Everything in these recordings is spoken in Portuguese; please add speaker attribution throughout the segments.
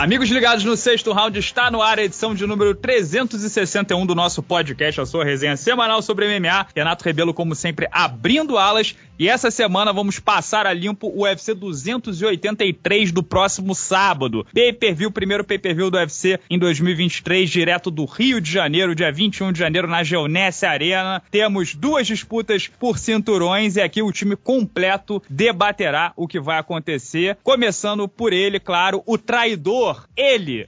Speaker 1: Amigos ligados no sexto round, está no ar a edição de número 361 do nosso podcast, a sua resenha semanal sobre MMA. Renato Rebelo, como sempre, abrindo alas. E essa semana vamos passar a limpo o UFC 283 do próximo sábado. Pay-per-view, primeiro pay-per-view do UFC em 2023, direto do Rio de Janeiro, dia 21 de janeiro, na Geonesse Arena. Temos duas disputas por cinturões e aqui o time completo debaterá o que vai acontecer. Começando por ele, claro, o traidor ele,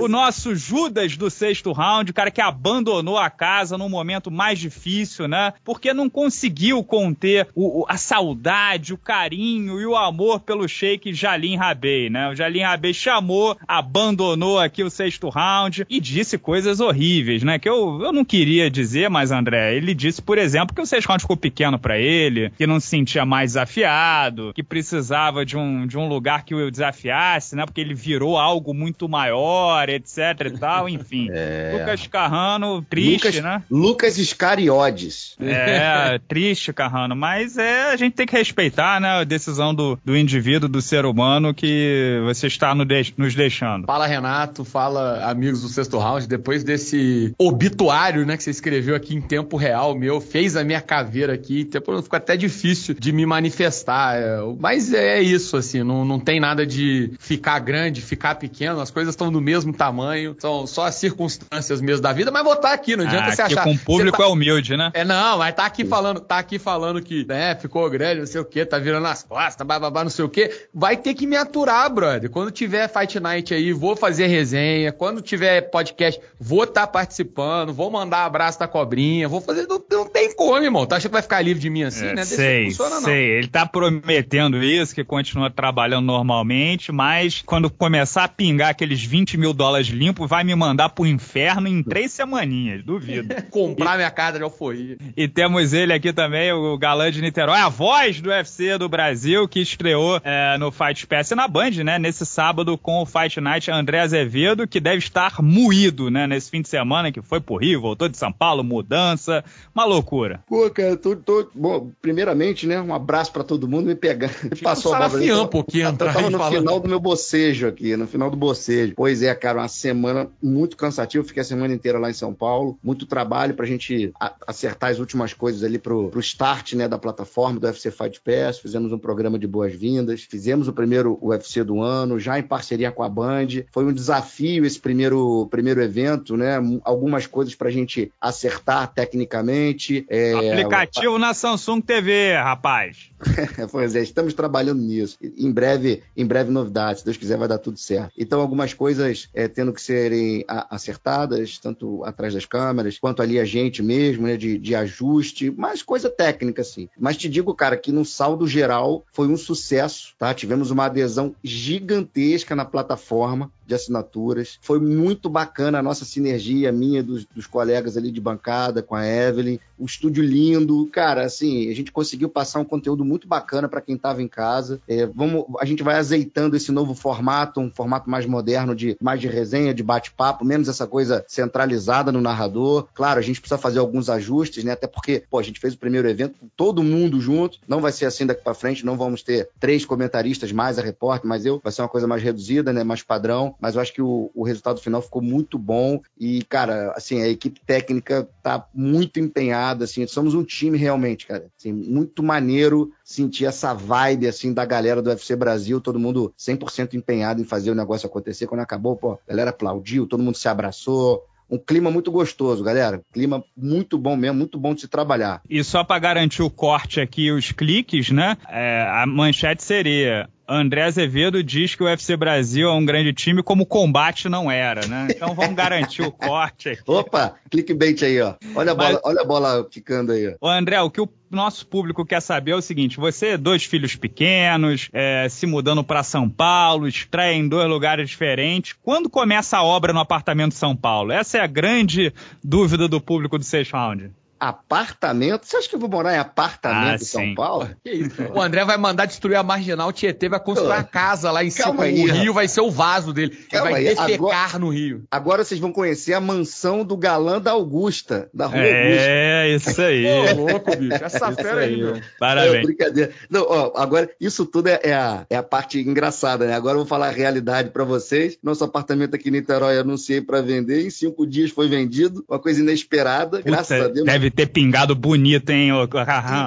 Speaker 1: o nosso Judas do sexto round, o cara que abandonou a casa num momento mais difícil, né? Porque não conseguiu conter o, a saudade, o carinho e o amor pelo Sheik Jalim Rabei, né? O Jalim Rabei chamou, abandonou aqui o sexto round e disse coisas horríveis, né? Que eu, eu não queria dizer, mas André, ele disse, por exemplo, que o sexto round ficou pequeno para ele, que não se sentia mais desafiado, que precisava de um, de um lugar que o desafiasse, né? Porque ele virou algo algo muito maior, etc e tal, enfim. É... Lucas Carrano, triste,
Speaker 2: Lucas,
Speaker 1: né?
Speaker 2: Lucas Iscariotes.
Speaker 1: É, triste, Carrano, mas é, a gente tem que respeitar, né, a decisão do, do indivíduo, do ser humano que você está no de, nos deixando.
Speaker 3: Fala, Renato, fala, amigos do Sexto Round, depois desse obituário, né, que você escreveu aqui em tempo real meu, fez a minha caveira aqui, tempo ficou até difícil de me manifestar, é, mas é isso, assim, não, não tem nada de ficar grande, ficar pequeno, pequeno, as coisas estão do mesmo tamanho, são só as circunstâncias mesmo da vida, mas vou estar tá aqui, não adianta ah, você achar.
Speaker 1: com o público
Speaker 3: tá...
Speaker 1: é humilde, né?
Speaker 3: É, não, mas tá aqui falando, tá aqui falando que, né, ficou grande, não sei o que, tá virando as costas, bababá, não sei o que, vai ter que me aturar, brother. Quando tiver Fight Night aí, vou fazer resenha, quando tiver podcast, vou estar tá participando, vou mandar abraço da cobrinha, vou fazer, não, não tem como, irmão. Tá achando que vai ficar livre de mim assim, é, né?
Speaker 1: Deixa sei, funciona, não. sei. Ele tá prometendo isso, que continua trabalhando normalmente, mas quando começar a pingar aqueles 20 mil dólares limpos, vai me mandar pro inferno em três semaninhas, duvido.
Speaker 3: Comprar e, minha casa de alforria.
Speaker 1: E temos ele aqui também, o galã de Niterói, a voz do UFC do Brasil, que estreou é, no Fight Pass na Band, né, nesse sábado com o Fight Night André Azevedo, que deve estar moído, né, nesse fim de semana, que foi pro Rio, voltou de São Paulo, mudança, uma loucura.
Speaker 2: Pô, cara, tô, tô... Bom, primeiramente, né, um abraço para todo mundo, me pegar,
Speaker 3: passou a bola. Um pouquinho,
Speaker 2: eu tava no falando. final do meu bocejo aqui, no final do bocejo. Pois é, cara, uma semana muito cansativa. Fiquei a semana inteira lá em São Paulo. Muito trabalho pra gente acertar as últimas coisas ali pro, pro start, né, da plataforma do UFC Fight Pass. Fizemos um programa de boas-vindas. Fizemos o primeiro UFC do ano, já em parceria com a Band. Foi um desafio esse primeiro, primeiro evento, né? Algumas coisas pra gente acertar tecnicamente.
Speaker 1: É... Aplicativo na Samsung TV, rapaz.
Speaker 2: pois é, estamos trabalhando nisso. Em breve, em breve novidades. Se Deus quiser, vai dar tudo certo. Então, algumas coisas é, tendo que serem acertadas, tanto atrás das câmeras, quanto ali a gente mesmo, né, de, de ajuste, mas coisa técnica, assim. Mas te digo, cara, que no saldo geral foi um sucesso, tá? Tivemos uma adesão gigantesca na plataforma de assinaturas. Foi muito bacana a nossa sinergia, minha, dos, dos colegas ali de bancada, com a Evelyn. O estúdio lindo. Cara, assim, a gente conseguiu passar um conteúdo muito bacana para quem estava em casa. É, vamos, a gente vai azeitando esse novo formato, um formato mais moderno, de mais de resenha, de bate-papo, menos essa coisa centralizada no narrador. Claro, a gente precisa fazer alguns ajustes, né? Até porque, pô, a gente fez o primeiro evento com todo mundo junto. Não vai ser assim daqui para frente, não vamos ter três comentaristas mais a repórter, mas eu. Vai ser uma coisa mais reduzida, né? Mais padrão mas eu acho que o, o resultado final ficou muito bom e, cara, assim, a equipe técnica tá muito empenhada, assim, somos um time realmente, cara, assim, muito maneiro sentir essa vibe, assim, da galera do UFC Brasil, todo mundo 100% empenhado em fazer o negócio acontecer. Quando acabou, pô, a galera aplaudiu, todo mundo se abraçou, um clima muito gostoso, galera. Clima muito bom mesmo, muito bom de se trabalhar.
Speaker 1: E só para garantir o corte aqui, os cliques, né? É, a manchete seria André Azevedo diz que o UFC Brasil é um grande time, como o combate não era, né? Então vamos garantir o corte aqui.
Speaker 2: Opa, clickbait aí, ó. Olha a bola, Mas, olha a bola ficando aí.
Speaker 1: Ó. Ô André, o que o nosso público quer saber é o seguinte: você, dois filhos pequenos, é, se mudando para São Paulo, estreia em dois lugares diferentes. Quando começa a obra no apartamento de São Paulo? Essa é a grande dúvida do público do Six Round.
Speaker 2: Apartamento. Você acha que eu vou morar em apartamento
Speaker 1: Ah,
Speaker 2: em São
Speaker 1: sim.
Speaker 2: Paulo?
Speaker 3: Que isso? O André vai mandar destruir a marginal Tietê, vai construir
Speaker 2: Pô,
Speaker 3: uma casa lá em cima.
Speaker 2: calma
Speaker 3: o
Speaker 2: aí,
Speaker 3: rio
Speaker 2: rapaz.
Speaker 3: vai ser o vaso dele. Ele vai
Speaker 2: aí,
Speaker 3: defecar
Speaker 2: agora-
Speaker 3: no rio.
Speaker 2: Agora vocês vão conhecer a mansão do galã da Augusta, da Rua Augusta.
Speaker 1: É, isso aí.
Speaker 3: Ô, louco, bicho. Essa
Speaker 1: Isso
Speaker 3: fera aí, meu.
Speaker 2: É,
Speaker 1: Parabéns.
Speaker 2: brincadeira. Não, ó, agora, isso tudo é, é a, é a parte engraçada, né? Agora eu vou falar a realidade pra vocês. Nosso apartamento aqui em Niterói eu anunciei pra vender. Em cinco dias foi vendido. Uma coisa inesperada, graças
Speaker 1: Puta,
Speaker 2: a Deus.
Speaker 1: deve ter pingado bonito, hein, ô Carrão?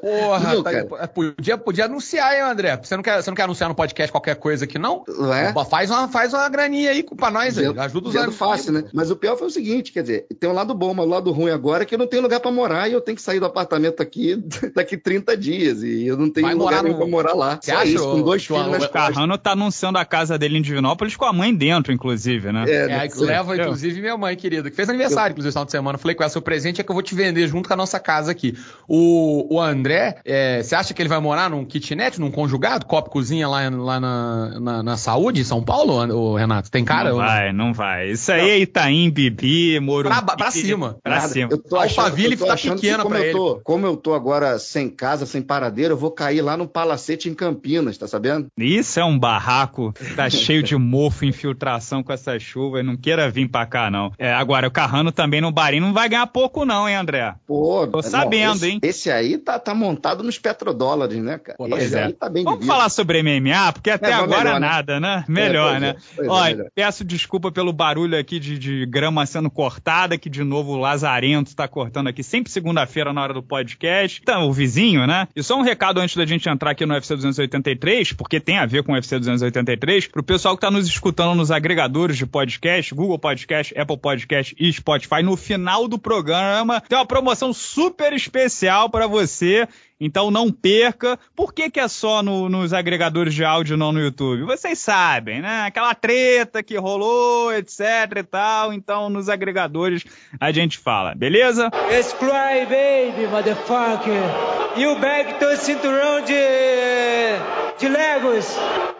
Speaker 3: Porra,
Speaker 2: Não,
Speaker 3: tá-
Speaker 2: cara.
Speaker 3: podia, podia anunciar, hein, André? Você não, quer, você não quer anunciar no podcast qualquer coisa aqui, não?
Speaker 2: Não é?
Speaker 3: Faz, uma, faz uma graninha aí pra nós, aí. Ajuda os amigos.
Speaker 2: fácil, né? Mas o pior foi o seguinte, quer dizer, tem um lado bom, mas o lado ruim agora é que eu não tenho lugar pra morar e eu tenho que sair do apartamento aqui daqui 30 dias e eu não tenho
Speaker 3: Vai
Speaker 2: lugar
Speaker 3: morar
Speaker 2: nenhum
Speaker 3: no-
Speaker 2: pra morar lá.
Speaker 3: Você
Speaker 2: Só
Speaker 3: acha,
Speaker 2: isso, com dois filhos nas
Speaker 1: O. Carrano tá anunciando a casa dele em Divinópolis com a mãe dentro, inclusive, né?
Speaker 2: É,
Speaker 3: É,
Speaker 2: né?
Speaker 3: que leva, inclusive, minha mãe querida, que fez aniversário, inclusive, no final de semana. Eu Falei com ela, seu presente é que eu vou te vender junto com a nossa casa aqui. O, o André, é, você acha que ele vai morar num kitnet, num conjugado, copo cozinha lá, lá na, na, na saúde, em São Paulo, Renato? Tem cara?
Speaker 1: não vai, não vai. Isso aí é Itaim, Bibi, Morumbi.
Speaker 3: Pra, pra cima.
Speaker 1: Pra
Speaker 2: Nada.
Speaker 1: cima.
Speaker 2: Eu tô
Speaker 3: Alphaville
Speaker 2: achando, eu tô
Speaker 3: tá pequena
Speaker 2: como
Speaker 3: pra
Speaker 2: eu
Speaker 3: ele.
Speaker 2: tô, Como eu tô agora sem casa, sem paradeiro, eu vou cair lá no Palacete em Campinas, tá sabendo?
Speaker 1: Isso é um barraco, tá cheio de mofo, infiltração com essa chuva, e não queira vir pra cá, não. É, agora, o Carrano também no Barim não vai ganhar pouco, não, hein, André?
Speaker 2: Pô,
Speaker 1: Tô sabendo,
Speaker 2: esse,
Speaker 1: hein?
Speaker 2: Esse aí tá, tá montado nos petrodólares, né, cara?
Speaker 3: Pô,
Speaker 2: esse
Speaker 1: é.
Speaker 2: aí tá bem
Speaker 1: Vamos falar sobre MMA, porque até
Speaker 2: É,
Speaker 1: agora
Speaker 2: melhor, né?
Speaker 1: nada, né? Melhor,
Speaker 2: pois é,
Speaker 1: né?
Speaker 2: é,
Speaker 1: Olha,
Speaker 2: melhor.
Speaker 1: peço desculpa pelo barulho aqui de, de grama sendo cortada, que de novo o Lazarento tá cortando aqui sempre segunda-feira na hora do podcast. Então, o vizinho, né? E só um recado antes da gente entrar aqui no UFC 283, porque tem a ver com o UFC 283, pro pessoal que tá nos escutando nos agregadores de podcast, Google Podcast, Apple Podcast e Spotify, no final do programa tem uma promoção super especial para você. Então não perca. Por que, que é só no- nos agregadores de áudio, não no YouTube? Vocês sabem, né? Aquela treta que rolou, etc e tal. Então nos agregadores a gente fala, beleza?
Speaker 4: Cry, baby, motherfucker. E o bag do cinturão de. De Legos.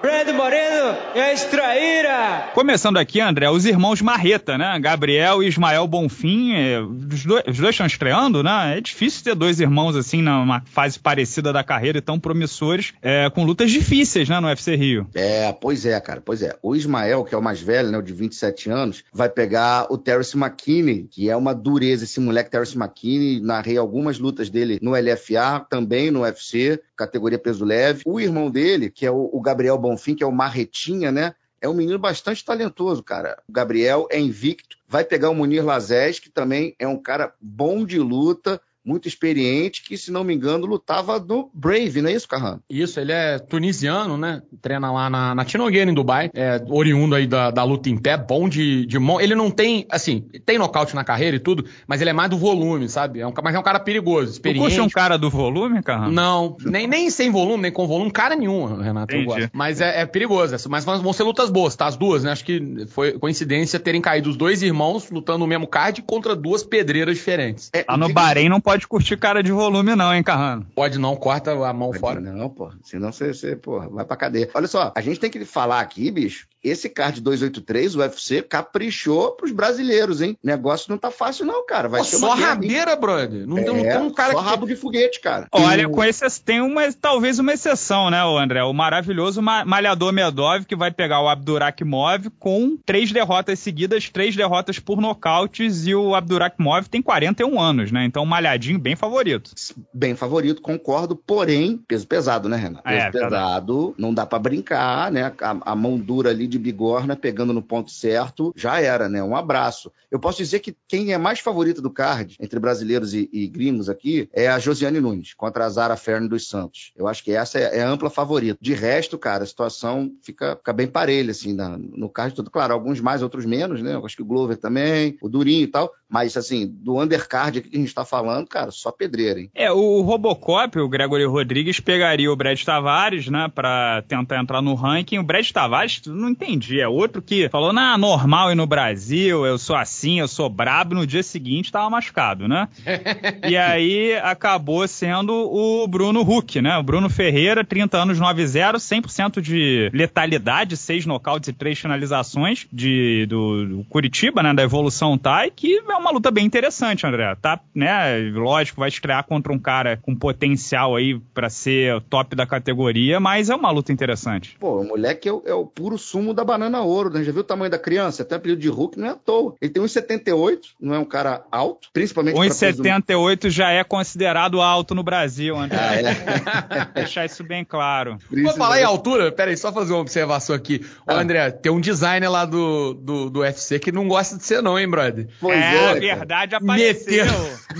Speaker 4: Brando Moreno e a extraíra.
Speaker 1: Começando aqui, André, os irmãos Marreta, né? Gabriel e Ismael Bonfim. é, os, dois, os dois estão estreando, né? É difícil ter dois irmãos assim numa fase parecida da carreira e tão promissores, é, com lutas difíceis, né? No UFC Rio.
Speaker 2: É, pois é, cara, pois é. O Ismael, que é o mais velho, né, o de 27 anos, vai pegar o Terence McKinney, que é uma dureza esse moleque Terence McKinney. Narrei algumas lutas dele no LFA, também no UFC, categoria peso leve. O irmão dele, que é o, Gabriel Bonfim, que é o Marretinha, né? É um menino bastante talentoso, cara. O Gabriel é invicto. Vai pegar o Munir Lazés, que também é um cara bom de luta, muito experiente, que, se não me engano, lutava no Brave, não é isso, Carrano?
Speaker 3: Isso, ele é tunisiano, né? Treina lá na, na Tinogueira, em Dubai. É oriundo aí da, da luta em pé, bom de, de mão. Ele não tem, assim, tem nocaute na carreira e tudo, mas ele é mais do volume, sabe? É um, mas é um cara perigoso,
Speaker 1: Tu
Speaker 3: experiente.
Speaker 1: puxa um cara do volume, Carrano?
Speaker 3: Não, nem, nem sem volume, nem com volume, cara nenhum, Renato, eu
Speaker 1: Entendi.
Speaker 3: gosto. Mas é, é perigoso, essa- mas vão ser lutas boas, tá? As duas, né? Acho que foi coincidência terem caído os dois irmãos lutando no mesmo card contra duas pedreiras diferentes.
Speaker 2: É,
Speaker 1: Lá no Bahrein não pode curtir cara de volume, não, hein, Carrano?
Speaker 3: Pode não, corta a mão
Speaker 2: Pode
Speaker 3: fora.
Speaker 2: Não, pô. Senão você, você pô, vai pra cadeia. Olha só, a gente tem que falar aqui, bicho. Esse card 283, o UFC, caprichou pros brasileiros, hein? O negócio não tá fácil, não, cara. Vai
Speaker 3: Pô,
Speaker 2: ser
Speaker 3: só
Speaker 2: hein?
Speaker 3: rabeira, brother. Não, tem- não
Speaker 2: É,
Speaker 3: tem um cara
Speaker 2: só
Speaker 3: que.
Speaker 2: rabo de foguete, cara.
Speaker 1: Olha, com esse, tem uma, talvez uma exceção, né, o André? O maravilhoso Ma- Malhador Medov, que vai pegar o Abdurakhimov com três derrotas seguidas, três derrotas por nocautes, e o Abdurakhimov tem 41 anos, né? Então, malhadinho bem favorito.
Speaker 2: Bem favorito, concordo, porém, peso pesado, né, Renato? Peso
Speaker 1: É,
Speaker 2: pesado, não dá pra brincar, né? A, a mão dura ali de bigorna, pegando no ponto certo, já era, né? Um abraço. Eu posso dizer que quem é mais favorito do card, entre brasileiros e, e gringos aqui, é a Josiane Nunes, contra a Zara Fern dos Santos. Eu acho que essa é, é a ampla favorita. De resto, cara, a situação fica, fica bem parelha, assim, na- no card todo. Claro, alguns mais, outros menos, né? Eu acho que o Glover também, o Durinho e tal. Mas, assim, do undercard aqui que a gente tá falando, cara, só pedreira, hein?
Speaker 1: É, o Robocop, o Gregory Rodrigues, pegaria o Brad Tavares, né, pra tentar entrar no ranking. O Brad Tavares, não entendi, é outro que falou, na normal e no Brasil, eu sou assim, eu sou brabo, no dia seguinte tava machucado, né? e aí acabou sendo o Bruno Huck, né? O Bruno Ferreira, 30 anos, 9-0, 100% de letalidade, 6 nocautes e 3 finalizações de, do, do Curitiba, né? Da Evolução Thai, que é uma luta bem interessante, André. Tá, né? Lógico, vai estrear contra um cara com potencial aí para ser top da categoria, mas é uma luta interessante.
Speaker 2: Pô, o moleque é o, é o puro sumo da banana ouro, né? Já viu o tamanho da criança? Até apelido de Hulk não é à toa. Ele tem 1,78, não é um cara alto, principalmente
Speaker 1: 1,78 já é considerado alto no Brasil, André. Ah, é. Deixar isso bem claro.
Speaker 3: Vou falar em altura, peraí, só fazer uma observação aqui. Ô, ah. André, tem um designer lá do, do, do UFC que não gosta de ser não, hein, brother?
Speaker 1: Pois é, é a verdade apareceu.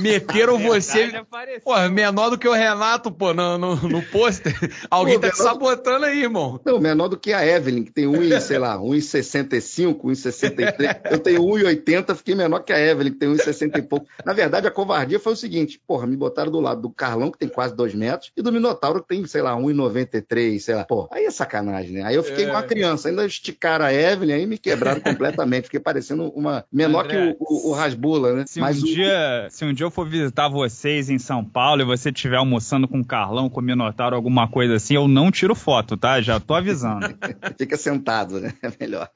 Speaker 3: você... Apareceu. Pô, menor do que o Renato, pô, no, no, no pôster. Alguém pô, tá te sabotando aí, irmão.
Speaker 2: Não, menor do que a Evelyn, que tem 1, sei lá, 1,65, 1,63. Eu tenho 1,80, fiquei menor que a Evelyn, que tem 1,60 e pouco. Na verdade, a covardia foi o seguinte, porra, me botaram do lado do Carlão, que tem quase 2 metros, e do Minotauro, que tem, sei lá, 1,93, sei lá. Pô, aí é sacanagem, né? Aí eu fiquei é. uma criança, ainda esticaram a Evelyn, aí me quebraram completamente, fiquei parecendo uma menor André, que o, o, o Rasbula, né?
Speaker 1: Se, Mas um o... dia, se um dia eu for visitar vocês em São Paulo e você estiver almoçando com o Carlão, com o Minotauro, alguma coisa assim, eu não tiro foto, tá? Já tô avisando.
Speaker 2: Fica sentado, né? É melhor.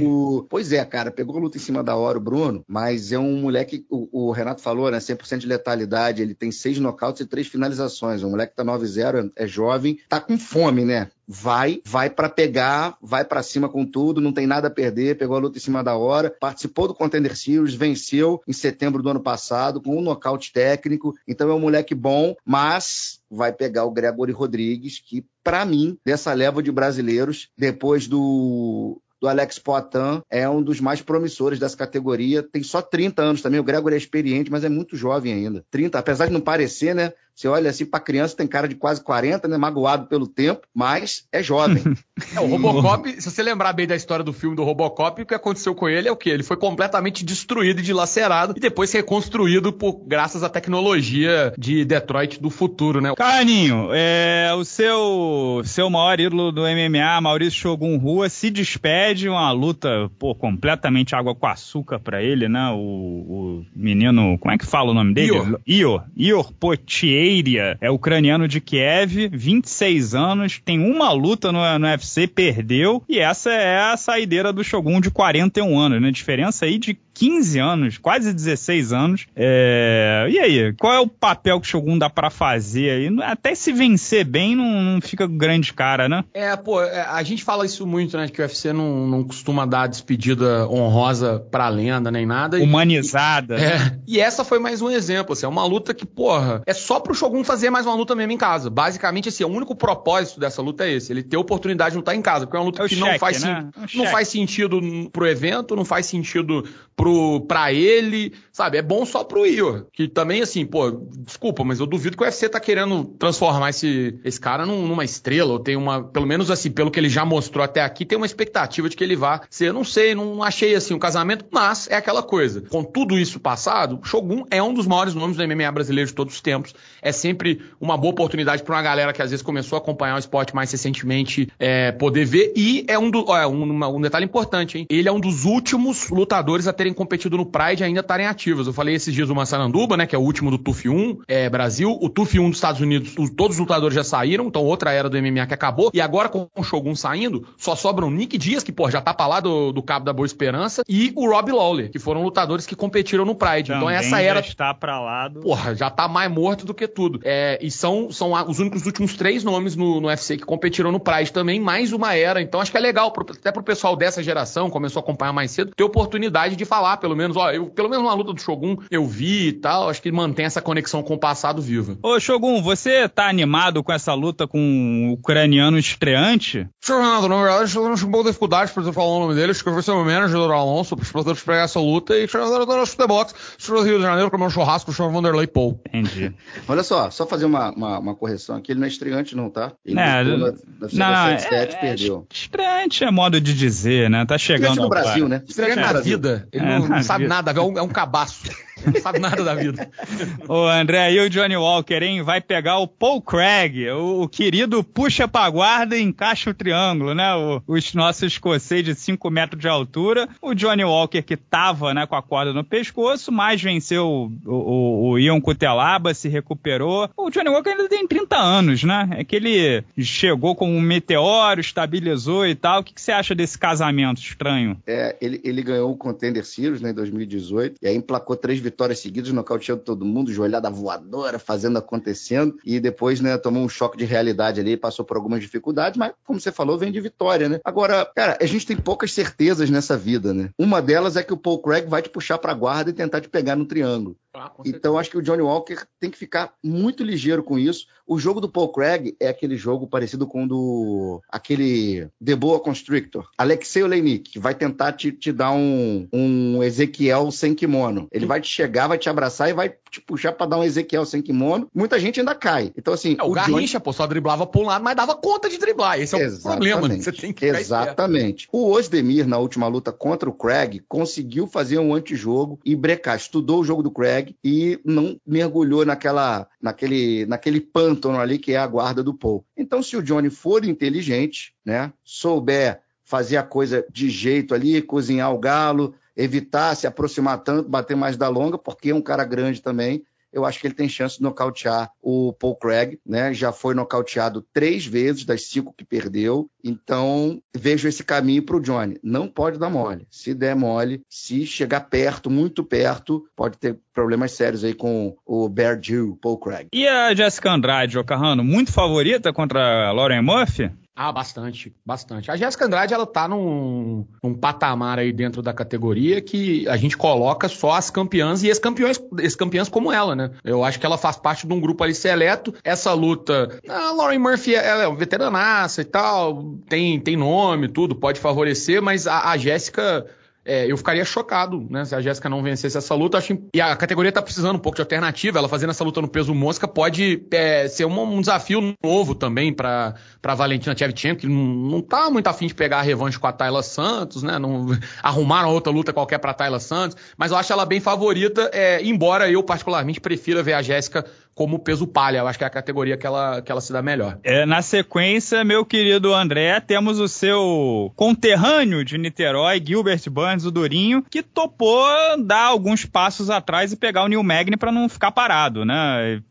Speaker 2: O... Pois é, cara, pegou luta em cima da hora o Bruno, mas é um moleque, o, o Renato falou, né? 100% de letalidade, ele tem seis nocautes e três finalizações. O moleque tá 9-0, é jovem, tá com fome, né? Vai, vai para pegar, vai para cima com tudo, não tem nada a perder, pegou a luta em cima da hora, participou do Contender Series, venceu em setembro do ano passado com um nocaute técnico, então é um moleque bom, mas vai pegar o Gregory Rodrigues, que para mim, dessa leva de brasileiros, depois do do Alex Poitin, é um dos mais promissores dessa categoria. Tem só 30 anos também. O Gregory é experiente, mas é muito jovem ainda. 30, apesar de não parecer, né? Você olha assim para criança, tem cara de quase 40, né? Magoado pelo tempo, mas é jovem.
Speaker 3: é, o Robocop, se você lembrar bem da história do filme do Robocop, o que aconteceu com ele é o quê? Ele foi completamente destruído e dilacerado e depois reconstruído por graças à tecnologia de Detroit do futuro, né?
Speaker 1: Caninho, é, o seu seu maior ídolo do MMA, Maurício Shogun Rua, se despede, uma luta, pô, completamente água com açúcar para ele, né? O, o, menino, como é que fala o nome dele? Ior. Ior, Ior Potier Beria é ucraniano de Kiev, 26 anos, tem uma luta no, no UFC, perdeu, e essa é a saideira do Shogun de 41 anos, né? Diferença aí de 15 anos, quase 16 anos. É... E aí, qual é o papel que o Shogun dá pra fazer aí? Até se vencer bem, não, não fica grande cara, né?
Speaker 3: É, pô, é, a gente fala isso muito, né? Que o UFC não, não costuma dar despedida honrosa pra lenda nem nada.
Speaker 1: Humanizada.
Speaker 3: E, é, e essa foi mais um exemplo, assim, é uma luta que, porra, é só pro Shogun fazer mais uma luta mesmo em casa. Basicamente, assim, o único propósito dessa luta é esse, ele ter oportunidade de lutar em casa, porque é uma luta é que cheque, não, faz, né? é não faz sentido pro evento, não faz sentido pro, pra ele, sabe? É bom só pro Ior. Que também, assim, pô, desculpa, mas eu duvido que o UFC tá querendo transformar esse, esse cara num, numa estrela, ou tem uma, pelo menos assim, pelo que ele já mostrou até aqui, tem uma expectativa de que ele vá ser, não sei, não achei assim um casamento, mas é aquela coisa. Com tudo isso passado, Shogun é um dos maiores nomes do MMA brasileiro de todos os tempos. É sempre uma boa oportunidade para uma galera que às vezes começou a acompanhar o esporte mais recentemente é, poder ver. E é um, do, é, um, um detalhe importante, hein? Ele é um dos últimos lutadores a ter terem competido no Pride ainda estarem ativas. Eu falei esses dias do Massaranduba, né, que é o último do TUF 1 é, Brasil. O TUF 1 dos Estados Unidos, todos os lutadores já saíram, então outra era do MMA que acabou. E agora com o Shogun saindo, só sobram Nick Dias, que pô, já tá pra lá do, do Cabo da Boa Esperança, e o Rob Lawler, que foram lutadores que competiram no Pride. Então, Também então essa era.
Speaker 1: Já está pra lá do...
Speaker 3: Porra, já tá mais morto do que tudo. É, e são, são os únicos últimos três nomes no, no UFC que competiram no Pride também, mais uma era. Então acho que é legal, pro, até pro pessoal dessa geração, começou a acompanhar mais cedo, ter oportunidade de falar, pelo menos, ó, eu, pelo menos uma luta do Shogun eu vi e tal, acho que mantém essa conexão com o passado viva.
Speaker 1: Ô, Shogun, você tá animado com essa luta com o ucraniano estreante?
Speaker 3: Fernando, na verdade, eu não tive boa dificuldade pra falar o nome dele, acho que eu vou ser o manager do Alonso, para os pilotos pegar essa luta e chegar nosso futebox, no Rio de Janeiro, comer um churrasco, o Vanderlei Paul.
Speaker 1: Entendi.
Speaker 2: Olha só, só fazer uma, uma, uma, correção aqui, ele não é estreante não, tá? Ele
Speaker 1: é, não, não, é, é, perdeu. Estreante é modo de dizer, né? Tá chegando
Speaker 2: Estreante no Brasil, né?
Speaker 3: Estreante na vida. Ele é, não, não sabe nada, é um, é um cabaço. Não sabe nada da vida.
Speaker 1: Ô, André, e o Johnny Walker, hein? Vai pegar o Paul Craig, o, o querido puxa pra guarda e encaixa o triângulo, né? O, os nossos escocês de 5 metros de altura. O Johnny Walker, que tava né, com a corda no pescoço, mas venceu o, o, o Ian Cutelaba, se recuperou. O Johnny Walker ainda tem 30 anos, né? É que ele chegou como um meteoro, estabilizou e tal. O que, que você acha desse casamento estranho?
Speaker 2: É, ele, ele ganhou o Contender Series né, em 2018 e aí emplacou três vitórias vitórias seguidas, nocauteando todo mundo, joelhada voadora, fazendo acontecendo, e depois, né, tomou um choque de realidade ali, passou por algumas dificuldades, mas, como você falou, vem de vitória, né? Agora, cara, a gente tem poucas certezas nessa vida, né? Uma delas é que o Paul Craig vai te puxar pra guarda e tentar te pegar no triângulo. Ah, então, acho que o Johnny Walker tem que ficar muito ligeiro com isso. O jogo do Paul Craig é aquele jogo parecido com o do aquele The Boa Constrictor. Alexei Oleinik, que vai tentar te, te dar um, um Ezequiel sem kimono. Ele vai te chegar, vai te abraçar e vai te puxar para dar um Ezequiel sem kimono. Muita gente ainda cai. Então, assim.
Speaker 3: É, o, o Garrincha, Johnny... pô, só driblava por um lado, mas dava conta de driblar. Esse é o Exatamente. problema. Né?
Speaker 2: Você tem que Exatamente. O Osdemir, na última luta contra o Craig, conseguiu fazer um antijogo e brecar. Estudou o jogo do Craig e não mergulhou naquela, naquele, naquele pântano ali que é a guarda do Paul. Então, se o Johnny for inteligente, né, souber fazer a coisa de jeito ali, cozinhar o galo, evitar se aproximar tanto, bater mais da longa, porque é um cara grande também, eu acho que ele tem chance de nocautear o Paul Craig, né? Já foi nocauteado três vezes das cinco que perdeu. Então, vejo esse caminho para o Johnny. Não pode dar mole. Se der mole, se chegar perto, muito perto, pode ter problemas sérios aí com o Bear Jew, Paul Craig.
Speaker 1: E a Jessica Andrade, Ocarrano, muito favorita contra a Lauren Murphy?
Speaker 3: Ah, bastante, bastante. A Jéssica Andrade, ela tá num, num, patamar aí dentro da categoria que a gente coloca só as campeãs e as campeões, as campeãs como ela, né? Eu acho que ela faz parte de um grupo ali seleto. Essa luta, a Lauren Murphy, ela é um veteranaça e tal, tem, tem nome, tudo, pode favorecer, mas a, a Jéssica é, eu ficaria chocado, né? Se a Jéssica não vencesse essa luta. Acho... E a categoria tá precisando um pouco de alternativa. Ela fazendo essa luta no peso mosca pode é, ser um, um, desafio novo também para Valentina Tchevchenko, que não, não tá muito afim de pegar a revanche com a Tayla Santos, né? Não arrumaram outra luta qualquer pra Tayla Santos. Mas eu acho ela bem favorita, é, embora eu particularmente prefira ver a Jéssica como peso palha. Eu acho que é a categoria que ela, que ela se dá melhor.
Speaker 1: É, na sequência, meu querido André, temos o seu conterrâneo de Niterói, Gilbert Burns, o Durinho, que topou dar alguns passos atrás e pegar o Neil Magny para não ficar parado, né?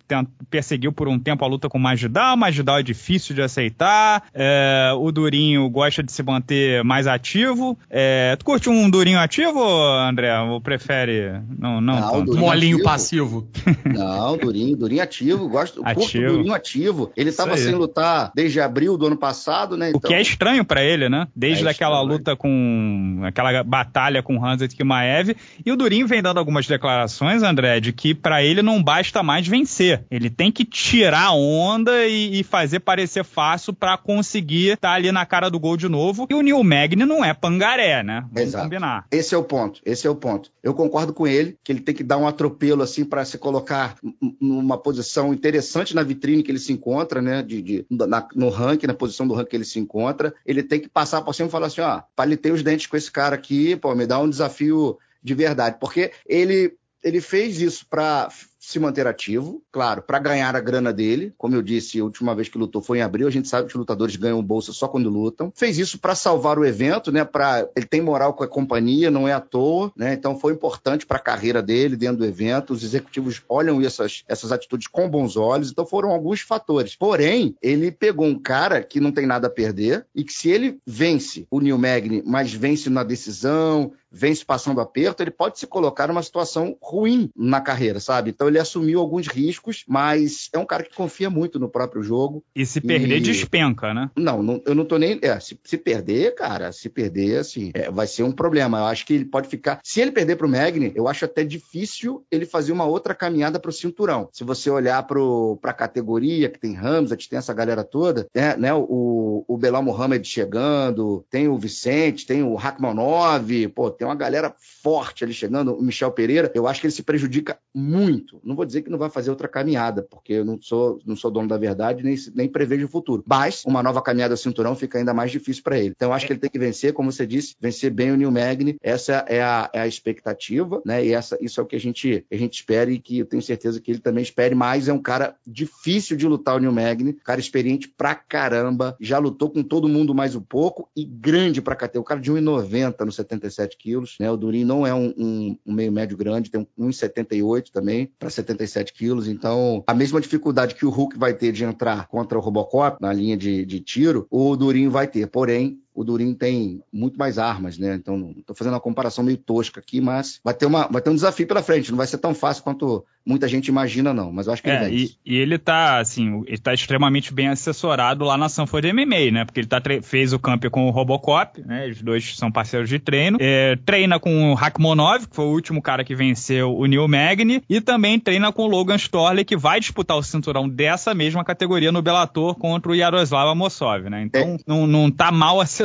Speaker 1: Perseguiu por um tempo a luta com o Magidal, o Magidal é difícil de aceitar, é, o Durinho gosta de se manter mais ativo. É, tu curte um Durinho ativo, André? Ou prefere não, não, não
Speaker 3: tanto? Molinho ativo. passivo.
Speaker 2: Não, Durinho, Durinho Durinho ativo, gosto, ativo. curto do Durinho ativo. Ele estava sem lutar desde abril do ano passado, né?
Speaker 1: Então... O que é então estranho para ele, né? Desde é aquela luta com. aquela batalha com Hanset Kimaev. E o Durinho vem dando algumas declarações, André, de que para ele não basta mais vencer. Ele tem que tirar a onda e, e fazer parecer fácil para conseguir estar tá ali na cara do gol de novo. E o Neil Magny não é pangaré, né?
Speaker 2: Vamos Exato. combinar. Esse é o ponto. Esse é o ponto. Eu concordo com ele que ele tem que dar um atropelo assim para se colocar numa posição interessante na vitrine que ele se encontra, né? De, de na, no ranking, na posição do ranking que ele se encontra. Ele tem que passar por cima e falar assim: ó, palitei os dentes com esse cara aqui, pô, me dá um desafio de verdade. Porque ele, ele fez isso para se manter ativo, claro, para ganhar a grana dele. Como eu disse, a última vez que lutou foi em abril. A gente sabe que os lutadores ganham bolsa só quando lutam. Fez isso para salvar o evento, né? Para ele tem moral com a companhia, não é à toa, né? Então foi importante para a carreira dele dentro do evento. Os executivos olham essas, essas atitudes com bons olhos. Então foram alguns fatores. Porém, ele pegou um cara que não tem nada a perder e que se ele vence o Neil Magny, mas vence na decisão, vence passando aperto, ele pode se colocar numa situação ruim na carreira, sabe? Então ele assumiu alguns riscos, mas é um cara que confia muito no próprio jogo.
Speaker 1: E se perder, e... despenca, né?
Speaker 2: Não, não, eu não tô nem. É, se, se perder, cara, se perder, assim, é, vai ser um problema. Eu acho que ele pode ficar. Se ele perder pro Magni, eu acho até difícil ele fazer uma outra caminhada pro cinturão. Se você olhar pro, pra categoria, que tem Ramsat, tem essa galera toda, né? né o, o Belal Mohamed chegando, tem o Vicente, tem o Rakhmanov, pô, tem uma galera forte ali chegando, o Michel Pereira, eu acho que ele se prejudica muito não vou dizer que não vai fazer outra caminhada, porque eu não sou, não sou dono da verdade, nem, nem prevejo o futuro. Mas uma nova caminhada cinturão fica ainda mais difícil para ele. Então acho que ele tem que vencer, como você disse, vencer bem o New Magni. Essa é a, é a expectativa, né? E essa, isso é o que a gente, a gente espera e que eu tenho certeza que ele também espere mais. É um cara difícil de lutar o New Magni, cara experiente pra caramba, já lutou com todo mundo mais um pouco e grande pra cater. O cara de 1,90 nos 77 quilos, né? O Durin não é um, um, um meio médio grande, tem 1,78 também, 77 quilos. Então, a mesma dificuldade que o Hulk vai ter de entrar contra o Robocop na linha de, de tiro, o Durinho vai ter. Porém, o Durin tem muito mais armas, né? Então, estou fazendo uma comparação meio tosca aqui, mas vai ter, uma, vai ter um desafio pela frente. Não vai ser tão fácil quanto muita gente imagina, não. Mas eu acho que
Speaker 1: é,
Speaker 2: ele
Speaker 1: e, e, ele tá, assim, ele tá extremamente bem assessorado lá na Sanford MMA, né? Porque ele tá, fez o camp com o Robocop, né? Os dois são parceiros de treino. É, treina com o Hakmonov, que foi o último cara que venceu o Neil Magny. E também treina com o Logan Storley, que vai disputar o cinturão dessa mesma categoria no Bellator contra o Yaroslav Amosov, né? Então, é. não, não tá mal assessorado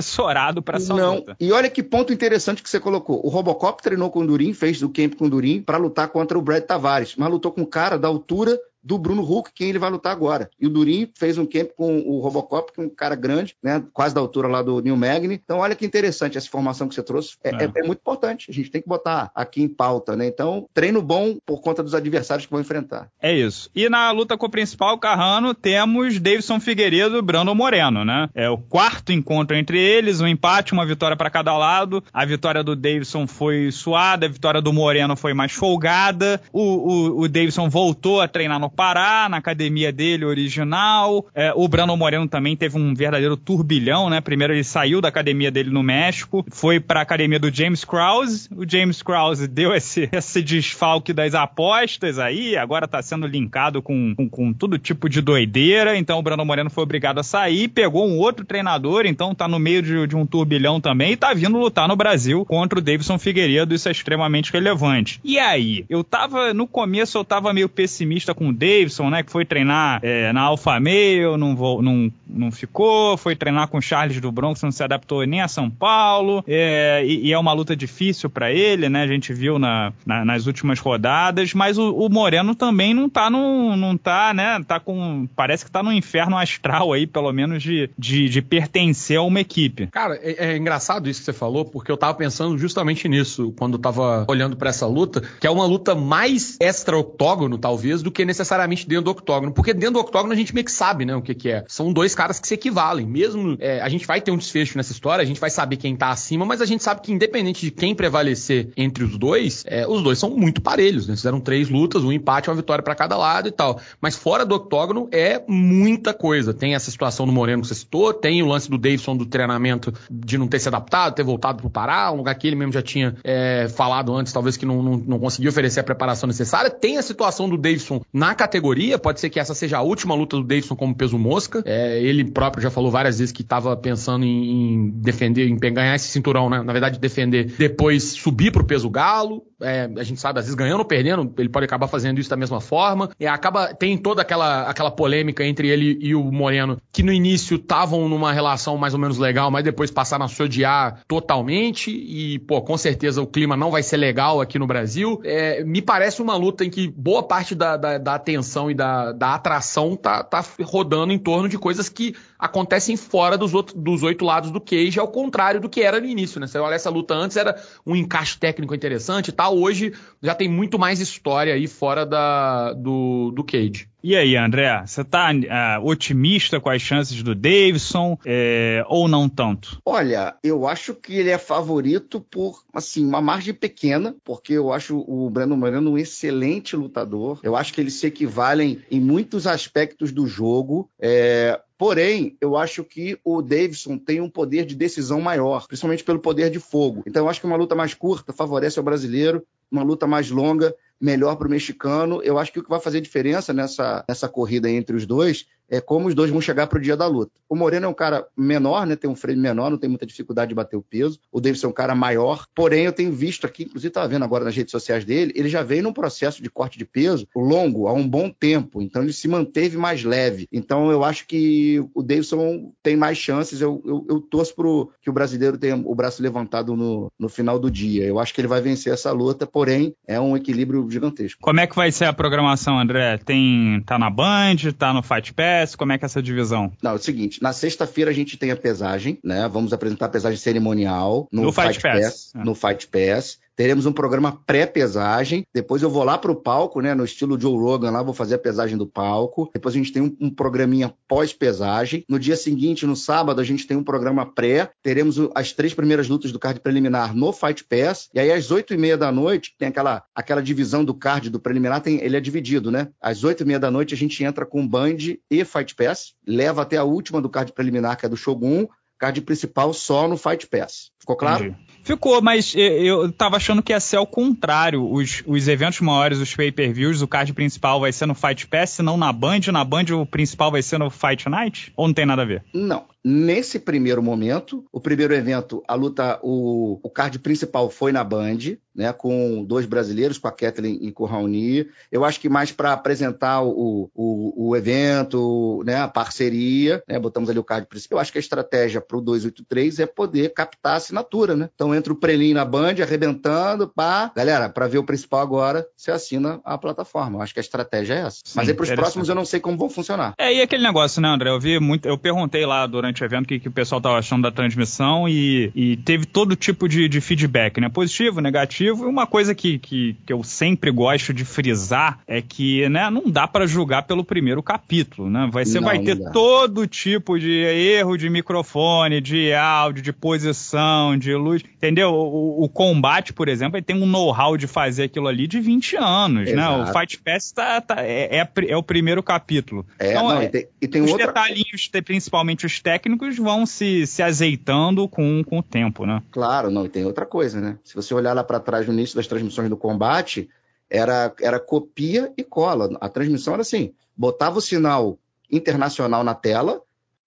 Speaker 1: para essa
Speaker 2: não.
Speaker 1: luta.
Speaker 2: E olha que ponto interessante que você colocou. O Robocop treinou com o Durin, fez o camp com o Durin para lutar contra o Brad Tavares. Mas lutou com um cara da altura do Bruno Huck, quem ele vai lutar agora. E o Durin fez um camp com o Robocop, que é um cara grande, né? Quase da altura lá do Neil Magny. Então, olha que interessante essa informação que você trouxe. É, é. é, é muito importante. A gente tem que botar aqui em pauta, né? Então, treino bom por conta dos adversários que vão enfrentar.
Speaker 1: É isso. E na luta com o principal Carrano, temos Davidson Figueiredo e Brandon Moreno, né? É o quarto encontro entre eles, um empate, uma vitória para cada lado. A vitória do Davidson foi suada, a vitória do Moreno foi mais folgada. O, o, o Davidson voltou a treinar no Pará, na academia dele original. É, o Brandon Moreno também teve um verdadeiro turbilhão, né? Primeiro ele saiu da academia dele no México, foi para a academia do James Krause. O James Krause deu esse, esse desfalque das apostas aí, agora tá sendo linkado com, com, com todo tipo de doideira. Então o Brandon Moreno foi obrigado a sair, pegou um outro treinador, então tá no meio de, de um turbilhão também e tá vindo lutar no Brasil contra o Davidson Figueiredo. Isso é extremamente relevante. E aí, eu tava, no começo eu tava meio pessimista com o Davidson, né? Que foi treinar é, na Alfa Meio, não, não, não ficou, foi treinar com o Charles do Bronx, não se adaptou nem a São Paulo, é, e, e, é uma luta difícil para ele, né? A gente viu na, na, nas últimas rodadas, mas o, o, Moreno também não tá no, não tá, né? Tá com, parece que tá no inferno astral aí, pelo menos de, de, de pertencer a uma equipe.
Speaker 3: Cara, é, é, engraçado isso que você falou, porque eu tava pensando justamente nisso quando eu tava olhando para essa luta, que é uma luta mais extra-octógono, talvez, do que necessariamente necessariamente dentro do octógono, porque dentro do octógono a gente meio que sabe, né, o que, que é. São dois caras que se equivalem. Mesmo é, a gente vai ter um desfecho nessa história, a gente vai saber quem tá acima, mas a gente sabe que independente de quem prevalecer entre os dois, é, os dois são muito parelhos, né? Fizeram três lutas, um empate, uma vitória para cada lado e tal. Mas fora do octógono é muita coisa. Tem essa situação do Moreno que você citou, tem o lance do Davidson do treinamento de não ter se adaptado, ter voltado pro Pará, um lugar que ele mesmo já tinha é, falado antes, talvez que não, não, não conseguiu oferecer a preparação necessária. Tem a situação do Davidson na categoria. Pode ser que essa seja a última luta do Davidson como peso mosca. É, ele próprio já falou várias vezes que estava pensando em, em, defender, em ganhar esse cinturão, né? Na verdade, defender, depois subir pro peso galo. É, a gente sabe, às vezes ganhando ou perdendo, ele pode acabar fazendo isso da mesma forma. E acaba, tem toda aquela, aquela polêmica entre ele e o Moreno, que no início estavam numa relação mais ou menos legal, mas depois passaram a se odiar totalmente. E, pô, com certeza o clima não vai ser legal aqui no Brasil. É, me parece uma luta em que boa parte da, da, da atenção e da, da atração tá, tá rodando em torno de coisas que acontecem fora dos, outros, dos oito lados do cage, ao contrário do que era no início, né? Você olha essa luta antes, era um encaixe técnico interessante e tal, hoje já tem muito mais história aí fora da, do, do cage.
Speaker 1: E aí, André, você tá uh, otimista com as chances do Davidson é, ou não tanto?
Speaker 2: Olha, eu acho que ele é favorito por, assim, uma margem pequena, porque eu acho o Brandon Moreno um excelente lutador. Eu acho que eles se equivalem em muitos aspectos do jogo. É, Porém, eu acho que o Davidson tem um poder de decisão maior, principalmente pelo poder de fogo. Então, eu acho que uma luta mais curta favorece o brasileiro, uma luta mais longa melhor para o mexicano. Eu acho que o que vai fazer diferença nessa, nessa corrida entre os dois é como os dois vão chegar para o dia da luta. O Moreno é um cara menor, né? Tem um frame menor, não tem muita dificuldade de bater o peso. O Davidson é um cara maior. Porém, eu tenho visto aqui, inclusive estava vendo agora nas redes sociais dele, ele já veio num processo de corte de peso longo, há um bom tempo. Então ele se manteve mais leve. Então eu acho que o Davidson tem mais chances. Eu, eu, eu torço pro que o brasileiro tenha o braço levantado no, no final do dia. Eu acho que ele vai vencer essa luta, porém, é um equilíbrio gigantesco.
Speaker 1: Como é que vai ser a programação, André? Tem. tá na Band, tá no Fight Pass? Como é que é essa divisão?
Speaker 2: Não, é o seguinte, na sexta-feira a gente tem a pesagem, né? Vamos apresentar a pesagem cerimonial no, no Fight, Fight Pass. Pass é. No Fight Pass. Teremos um programa pré-pesagem. Depois eu vou lá para o palco, né? No estilo Joe Rogan, lá vou fazer a pesagem do palco. Depois a gente tem um, um programinha pós-pesagem. No dia seguinte, no sábado, a gente tem um programa pré. Teremos as três primeiras lutas do card preliminar no Fight Pass. E aí, às oito e meia da noite, tem aquela, aquela divisão do card do preliminar, tem, ele é dividido, né? Às oito e meia da noite, a gente entra com Band e Fight Pass. Leva até a última do card preliminar, que é do Shogun card principal só no Fight Pass. Ficou claro?
Speaker 1: Entendi. Ficou, mas eu tava achando que ia ser ao contrário. Os, os eventos maiores, os pay-per-views, o card principal vai ser no Fight Pass, não na Band. Na Band o principal vai ser no Fight Night? Ou não tem nada a ver?
Speaker 2: Não. Nesse primeiro momento, o primeiro evento, a luta, o, o card principal foi na Band, né, com dois brasileiros, com a Kathleen e com o Raoni. Eu acho que mais para apresentar o, o, o, evento, né, a parceria, né, botamos ali o card principal. Eu acho que a estratégia para o 283 é poder captar a assinatura, né? Então entra o prelim na Band, arrebentando, pá. Galera, para ver o principal agora, você assina a plataforma. Eu acho que a estratégia é essa. Sim, Mas aí para os próximos eu não sei como vão funcionar.
Speaker 1: É, e aquele negócio, né, André? Eu vi muito, eu perguntei lá durante o evento o que, que o pessoal estava achando da transmissão e, e teve todo tipo de, de, feedback, né? Positivo, negativo. E uma coisa que, que, que eu sempre gosto de frisar é que né, não dá para julgar pelo primeiro capítulo, né? Vai, você não, vai ter todo tipo de erro de microfone, de áudio, de posição, de luz, entendeu? O, o combate, por exemplo, ele tem um know-how de fazer aquilo ali de 20 anos, Exato. né? O Fight Pass tá, tá, é, é, é, o primeiro capítulo.
Speaker 2: É, então, não, e tem, e tem
Speaker 1: os
Speaker 2: outra...
Speaker 1: detalhinhos, principalmente os técnicos, vão se, se azeitando com, com o tempo, né?
Speaker 2: Claro, não, e tem outra coisa, né? Se você olhar lá para trás no início das transmissões do combate, era, era copia e cola. A transmissão era assim: botava o sinal internacional na tela,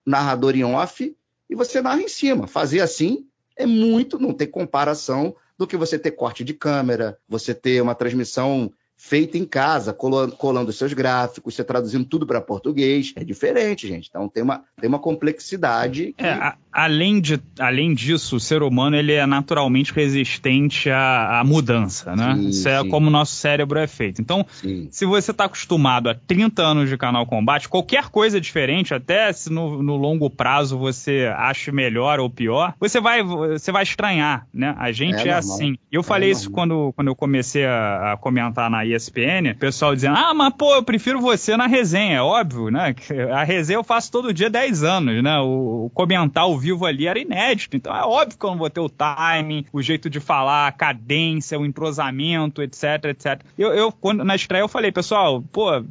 Speaker 2: narrador em off, e você narra em cima. Fazer assim é muito, não tem comparação do que você ter corte de câmera, você ter uma transmissão feita em casa, colando, colando seus gráficos, você traduzindo tudo para português. É diferente, gente. Então tem uma, tem uma complexidade.
Speaker 1: Que... É, a, além, de, além disso, o ser humano ele é naturalmente resistente à, à mudança, né? Sim, Isso é sim. como o nosso cérebro é feito. Então, sim. se você está acostumado a 30 anos de canal combate, qualquer coisa diferente, até se no, no longo prazo você acha melhor ou pior, você vai, você vai estranhar, né? A gente é, é assim. Eu falei é isso quando, quando eu comecei a, a comentar na ESPN, o pessoal dizendo, ah, mas pô, eu prefiro você na resenha, é óbvio, né? A resenha eu faço todo dia 10 anos, né? O, o comentar ao vivo ali era inédito, então é óbvio que eu não vou ter o timing, o jeito de falar, a cadência, o entrosamento, etc, etc. Eu, eu quando, na estreia eu falei, pessoal, pô,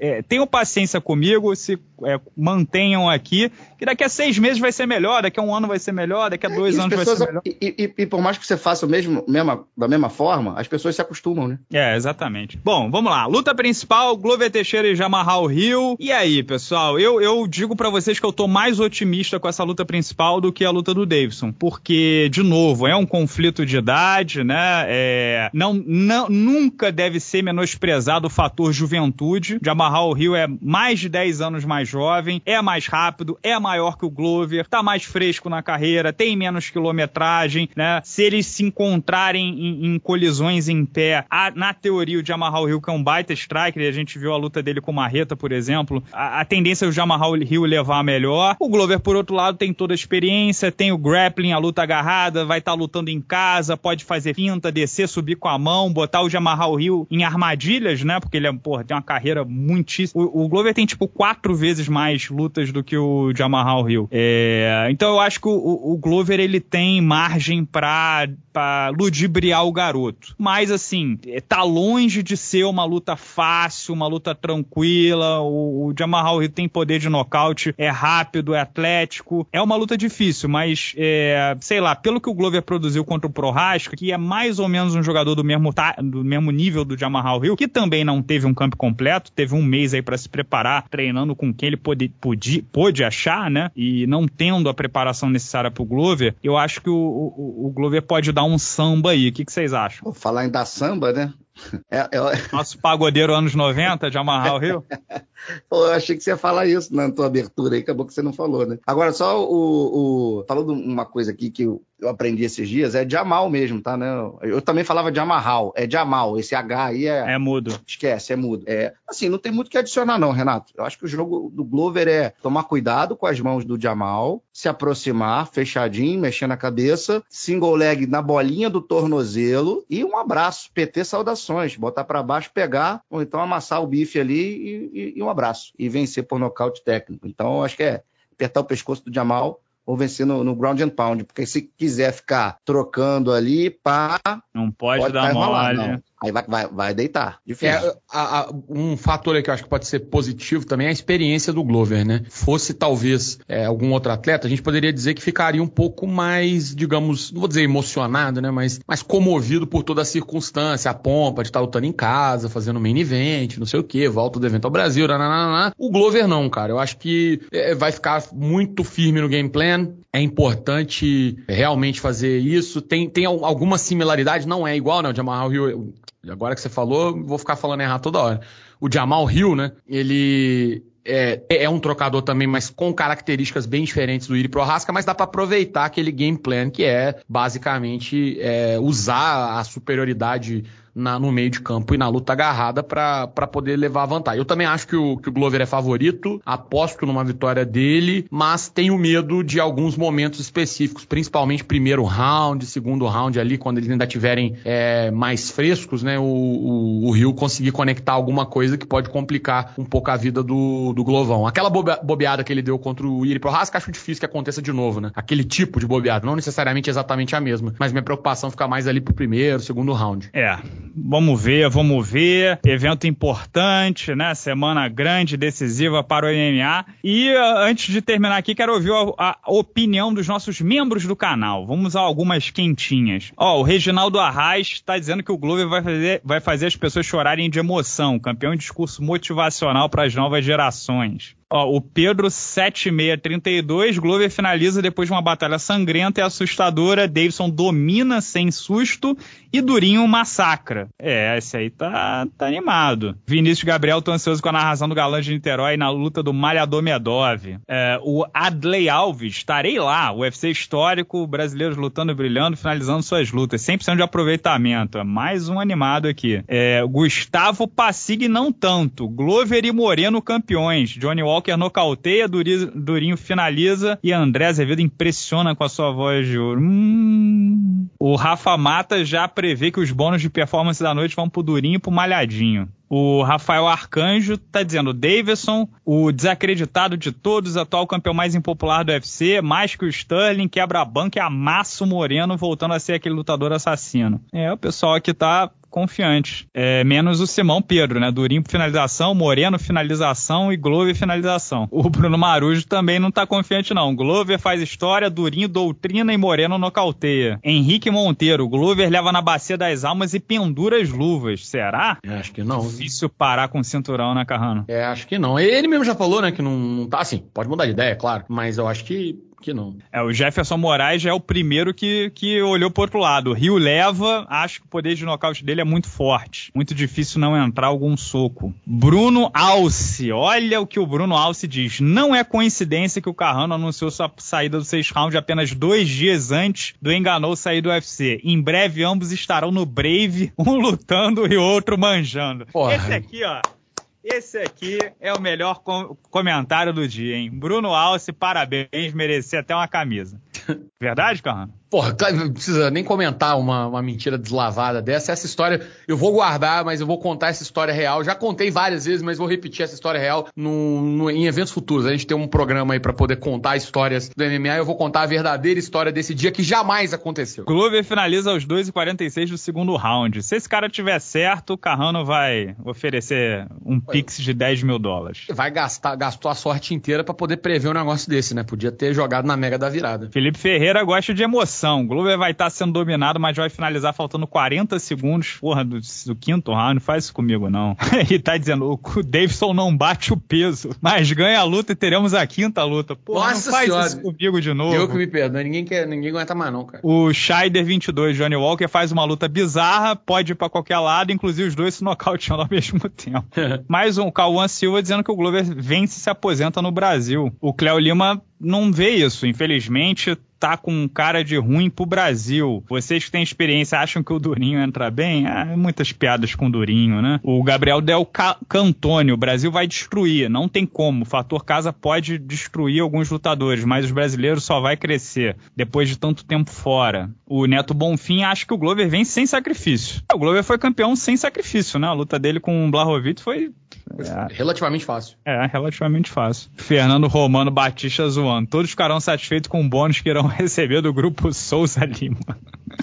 Speaker 1: é, tenham paciência comigo, se é, mantenham aqui, que daqui a seis meses vai ser melhor, daqui a um ano vai ser melhor, daqui a dois anos pessoas, vai ser melhor.
Speaker 2: E, e, e, por mais que você faça o mesmo, mesma, da mesma forma, as pessoas se acostumam, né?
Speaker 1: É, exatamente. Exatamente. Bom, vamos lá. Luta principal, Glover Teixeira e Jamarral Rio. E aí, pessoal, eu, eu digo para vocês que eu tô mais otimista com essa luta principal do que a luta do Davidson. Porque, de novo, é um conflito de idade, né? É, não, não, nunca deve ser menosprezado o fator juventude. Jamarral Rio é mais de 10 anos mais jovem, é mais rápido, é maior que o Glover, tá mais fresco na carreira, tem menos quilometragem, né? Se eles se encontrarem em, em colisões em pé, a, na teoria o Jamarral Hill, que é um baita striker, e a gente viu a luta dele com o Marreta, por exemplo, a, a tendência é o Jamarral Hill levar melhor. O Glover, por outro lado, tem toda a experiência, tem o grappling, a luta agarrada, vai estar tá lutando em casa, pode fazer finta, descer, subir com a mão, botar o Jamarral Hill em armadilhas, né? Porque ele é, porra, tem uma carreira muitíssimo. O, o Glover tem, tipo, quatro vezes mais lutas do que o Jamarral Hill. É, então eu acho que o, o Glover, ele tem margem pra, pra ludibriar o garoto. Mas, assim, tá longe longe de ser uma luta fácil, uma luta tranquila. O, o Jamal Hill tem poder de nocaute, é rápido, é atlético. É uma luta difícil, mas é, sei lá, pelo que o Glover produziu contra o Prohaska, que é mais ou menos um jogador do mesmo, do mesmo nível do Jamal Hill, que também não teve um campo completo, teve um mês aí para se preparar, treinando com quem ele pôde, pôde, pôde achar, né? E não tendo a preparação necessária pro Glover, eu acho que o, o, o Glover pode dar um samba aí. O que, que vocês acham?
Speaker 2: Vou falar em dar samba, né?
Speaker 1: É, é... Nosso pagodeiro anos 90 de amarrar o Rio?
Speaker 2: Pô, eu achei que você ia falar isso na tua abertura aí, acabou que você não falou, né? Agora, só o. o... Falando uma coisa aqui que eu, eu aprendi esses dias, é Jamal mesmo, tá? Né? Eu também falava de Amarral, é Jamal, esse H aí é.
Speaker 1: É mudo.
Speaker 2: Esquece, é mudo. É, assim, não tem muito o que adicionar, não, Renato. Eu acho que o jogo do Glover é tomar cuidado com as mãos do Jamal, se aproximar, fechadinho, mexendo a cabeça, single leg na bolinha do tornozelo e um abraço, PT saudações, botar para baixo, pegar, ou então amassar o bife ali e, e, e um abraço. E vencer por nocaute técnico. Então, acho que é apertar o pescoço do Jamal ou vencer no, no, ground and pound, porque se quiser ficar trocando ali, pá.
Speaker 1: Não pode, pode dar mole.
Speaker 2: Aí vai, vai, vai deitar.
Speaker 3: Difícil. É, a, a, um fator que eu acho que pode ser positivo também é a experiência do Glover, né? Fosse talvez é, algum outro atleta, a gente poderia dizer que ficaria um pouco mais, digamos, não vou dizer emocionado, né? Mas mais comovido por toda a circunstância, a pompa de estar lutando em casa, fazendo main event, não sei o que, volta do evento ao Brasil, nananana. O Glover não, cara. Eu acho que é, vai ficar muito firme no game plan. É importante realmente fazer isso. Tem, tem alguma similaridade, não é igual, né? O Jamal Hill agora que você falou, vou ficar falando errado toda hora. O Jamal Hill, né? Ele é, é, um trocador também, mas com características bem diferentes do Iri Prohaska, mas dá para aproveitar aquele game plan que é basicamente é, usar a superioridade na, no meio de campo e na luta agarrada para poder levar a vantagem. Eu também acho que o, que o Glover é favorito, aposto numa vitória dele, mas tenho medo de alguns momentos específicos, principalmente primeiro round, segundo round ali, quando eles ainda tiverem é, mais frescos, né? O, Rio conseguir conectar alguma coisa que pode complicar um pouco a vida do, do Glovão. Aquela bobeada que ele deu contra o Iri Prohaska, acho difícil que aconteça de novo, né? Aquele tipo de bobeada, não necessariamente exatamente a mesma, mas minha preocupação fica mais ali pro primeiro, segundo round.
Speaker 1: É, Vamos ver, vamos ver. Evento importante, né? Semana grande, decisiva para o MMA. E uh, antes de terminar aqui, quero ouvir a, a, opinião dos nossos membros do canal. Vamos a algumas quentinhas. Ó, o Reginaldo Arraes está dizendo que o Glover vai fazer, vai fazer as pessoas chorarem de emoção. Campeão em discurso motivacional para as novas gerações. Ó, o Pedro 7632, Glover finaliza depois de uma batalha sangrenta e assustadora. Davidson domina sem susto e Durinho massacra. É, esse aí tá, tá animado. Vinícius Gabriel, tô ansioso com a narração do Galã de Niterói na luta do Malhador Medov. É, o Adley Alves, estarei lá. UFC histórico, brasileiros lutando e brilhando, finalizando suas lutas. 100% de aproveitamento. É mais um animado aqui. É, Gustavo Passig não tanto. Glover e Moreno campeões. Johnny Walker nocauteia, Durinho finaliza e André Azevedo impressiona com a sua voz de ouro. Hum. O Rafa Mata já prevê que os bônus de performance da noite vão pro Durinho e pro Malhadinho. O Rafael Arcanjo tá dizendo: Davidson, o desacreditado de todos, atual campeão mais impopular do UFC, mais que o Sterling, quebra a banca e amassa o Moreno, voltando a ser aquele lutador assassino. É, o pessoal aqui tá confiante. É, menos o Simão Pedro, né? Durinho finalização, Moreno finalização e Glover finalização. O Bruno Marujo também não tá confiante, não. Glover faz história, Durinho doutrina e Moreno nocauteia. Henrique Monteiro, Glover leva na bacia das almas e pendura as luvas. Será?
Speaker 3: É, acho que não.
Speaker 1: Difícil parar com o cinturão, né, Carrano?
Speaker 3: É, acho que não. Ele mesmo já falou, né, que não, não tá assim. Pode mudar de ideia, claro. Mas eu acho que que não.
Speaker 1: É, o Jefferson Moraes já é o primeiro que, que olhou pro outro lado. O Rio leva, acho que o poder de nocaute dele é muito forte. Muito difícil não entrar algum soco. Bruno Alce, olha o que o Bruno Alce diz. Não é coincidência que o Carrano anunciou sua saída do seis round apenas dois dias antes do Enganou sair do UFC. Em breve ambos estarão no Brave, um lutando e o outro manjando. Porra. Esse aqui, ó. Esse aqui é o melhor com comentário do dia, hein? Bruno Alce, parabéns, merecia até uma camisa. Verdade, Carrano?
Speaker 3: Porra, não precisa nem comentar uma, uma mentira deslavada dessa. Essa história eu vou guardar, mas eu vou contar essa história real. Já contei várias vezes, mas vou repetir essa história real no, no em eventos futuros. A gente tem um programa aí para poder contar histórias do MMA. Eu vou contar a verdadeira história desse dia que jamais aconteceu.
Speaker 1: Glover finaliza aos 2h46 do segundo round. Se esse cara tiver certo, o Carrano vai oferecer um pix de 10 mil dólares.
Speaker 3: Vai gastar, gastou a sorte inteira para poder prever um negócio desse, né? Podia ter jogado na mega da virada.
Speaker 1: Felipe Ferreira gosta de emoção o Glover vai estar tá sendo dominado, mas vai finalizar faltando 40 segundos, porra, do, do quinto round. Não faz isso comigo, não. e tá dizendo, o Davidson não bate o peso, mas ganha a luta e teremos a quinta luta. Porra, Nossa não faz senhora. isso comigo de novo.
Speaker 3: Eu que me perdoe, ninguém, quer, ninguém aguenta mais não, cara.
Speaker 1: O Scheider 22, Johnny Walker, faz uma luta bizarra, pode ir pra qualquer lado, inclusive os dois se nocauteando ao mesmo tempo. mais um, Cauã Silva dizendo que o Glover vence e se aposenta no Brasil. O Cléo Lima não vê isso, infelizmente tá com cara de ruim pro Brasil. Vocês que têm experiência acham que o Durinho entra bem? Ah, muitas piadas com o Durinho, né? O Gabriel Del Cantone, o Brasil vai destruir, não tem como. O fator casa pode destruir alguns lutadores, mas os brasileiros só vai crescer depois de tanto tempo fora. O Neto Bonfim acha que o Glover vem sem sacrifício. O Glover foi campeão sem sacrifício, né? A luta dele com o Blahovic foi
Speaker 3: é. Relativamente fácil.
Speaker 1: É, relativamente fácil. Fernando Romano Batista zoando. Todos ficarão satisfeitos com o bônus que irão receber do grupo Souza Lima.